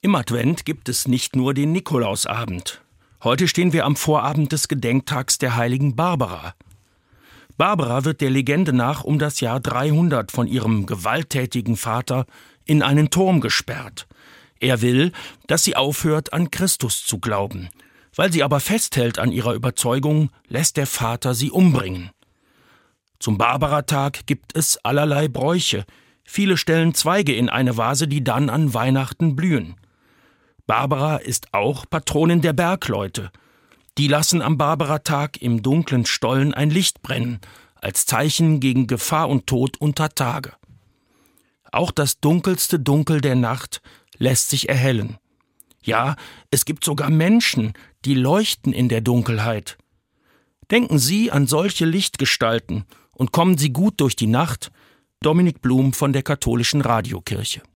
Im Advent gibt es nicht nur den Nikolausabend. Heute stehen wir am Vorabend des Gedenktags der heiligen Barbara. Barbara wird der Legende nach um das Jahr 300 von ihrem gewalttätigen Vater in einen Turm gesperrt. Er will, dass sie aufhört, an Christus zu glauben. Weil sie aber festhält an ihrer Überzeugung, lässt der Vater sie umbringen. Zum Barbaratag gibt es allerlei Bräuche. Viele stellen Zweige in eine Vase, die dann an Weihnachten blühen. Barbara ist auch Patronin der Bergleute. Die lassen am Barbaratag im dunklen Stollen ein Licht brennen, als Zeichen gegen Gefahr und Tod unter Tage. Auch das dunkelste Dunkel der Nacht lässt sich erhellen. Ja, es gibt sogar Menschen, die leuchten in der Dunkelheit. Denken Sie an solche Lichtgestalten und kommen Sie gut durch die Nacht. Dominik Blum von der Katholischen Radiokirche.